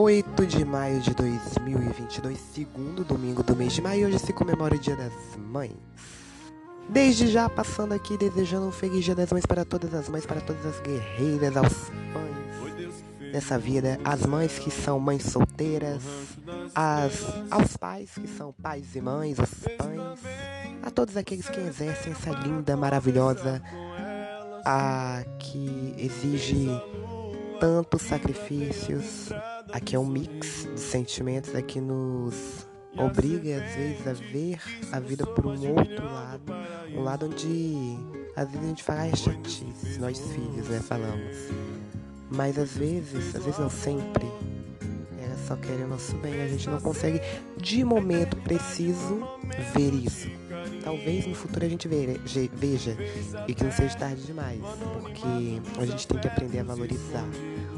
8 de maio de 2022, segundo domingo do mês de maio, hoje se comemora o Dia das Mães. Desde já passando aqui desejando um feliz Dia das Mães para todas as mães, para todas as guerreiras, aos pães dessa vida, as mães que são mães solteiras, as, aos pais que são pais e mães, os pães, a todos aqueles que exercem essa linda, maravilhosa, a que exige tantos sacrifícios, Aqui é um mix de sentimentos, aqui nos obriga às vezes a ver a vida por um outro lado, um lado onde às vezes a gente fala, ah, é chatice, nós filhos, né, falamos. Mas às vezes, às vezes não sempre, só quer o nosso bem, a gente não consegue de momento preciso ver isso. Talvez no futuro a gente veja e que não seja tarde demais, porque a gente tem que aprender a valorizar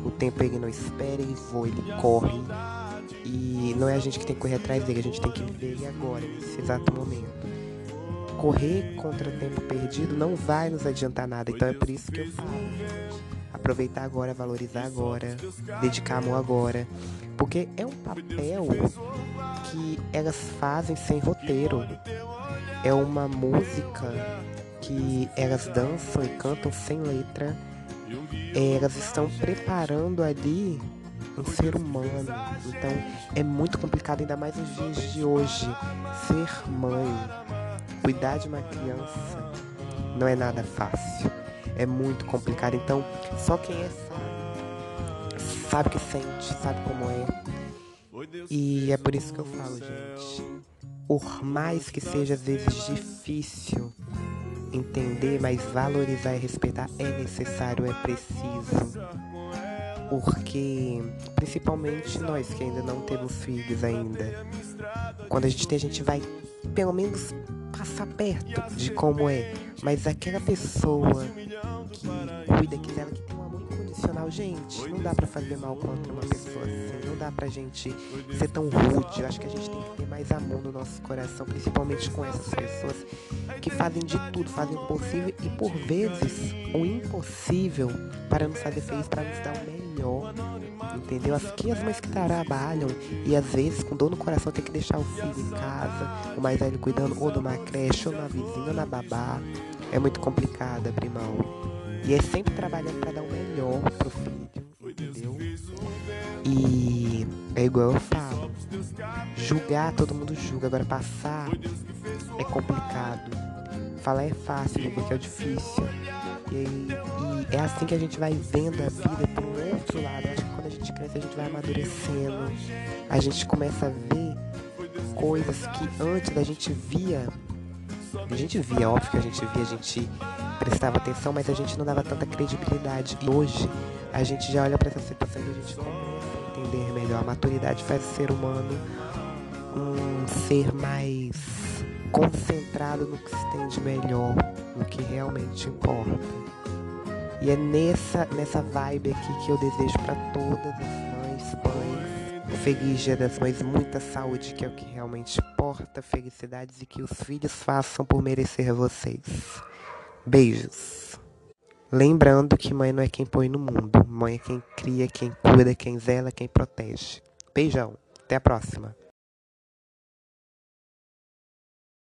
o tempo ele não espera, ele voa, ele corre. E não é a gente que tem que correr atrás dele, a gente tem que viver ele agora, nesse exato momento. Correr contra tempo perdido não vai nos adiantar nada, então é por isso que eu falo. Aproveitar agora, valorizar agora, dedicar amor agora. Porque é um papel que elas fazem sem roteiro. É uma música que elas dançam e cantam sem letra é, elas estão preparando ali um ser humano. Então é muito complicado, ainda mais nos dias de hoje. Ser mãe, cuidar de uma criança, não é nada fácil. É muito complicado. Então, só quem é sabe, sabe o que sente, sabe como é. E é por isso que eu falo, gente. Por mais que seja às vezes difícil entender, mas valorizar e respeitar é necessário, é preciso. Porque, principalmente nós que ainda não temos filhos ainda, quando a gente tem, a gente vai pelo menos passar perto de como é. Mas aquela pessoa que cuida, que dela, que tem um amor incondicional, gente, não dá para fazer mal contra uma pessoa assim. Não dá pra gente ser tão rude. Eu acho que a gente tem que ter mais amor no nosso coração, principalmente com essas pessoas que fazem de tudo, fazem o possível e por vezes o impossível para nos fazer feliz, para nos dar o melhor. Entendeu? As que as mães que trabalham e às vezes com dor no coração tem que deixar o filho em casa, o mais velho cuidando ou numa creche, ou na vizinha, ou na babá. É muito complicado abrir mão. E é sempre trabalhando para dar o melhor pro filho, entendeu? E é igual eu falo. Julgar, todo mundo julga. Agora passar é complicado. Falar é fácil, porque é difícil. E, e, é assim que a gente vai vendo a vida por um outro lado. acho que quando a gente cresce, a gente vai amadurecendo. A gente começa a ver coisas que antes a gente via. A gente via, óbvio que a gente via, a gente prestava atenção, mas a gente não dava tanta credibilidade. Hoje a gente já olha para essa situação e a gente começa a entender melhor. A maturidade faz o ser humano um ser mais concentrado no que se tem de melhor, no que realmente importa. E é nessa, nessa vibe aqui que eu desejo para todas as feliz dia das mães, muita saúde, que é o que realmente importa, felicidades e que os filhos façam por merecer vocês. Beijos. Lembrando que mãe não é quem põe no mundo, mãe é quem cria, quem cuida, quem zela, quem protege. Beijão, até a próxima.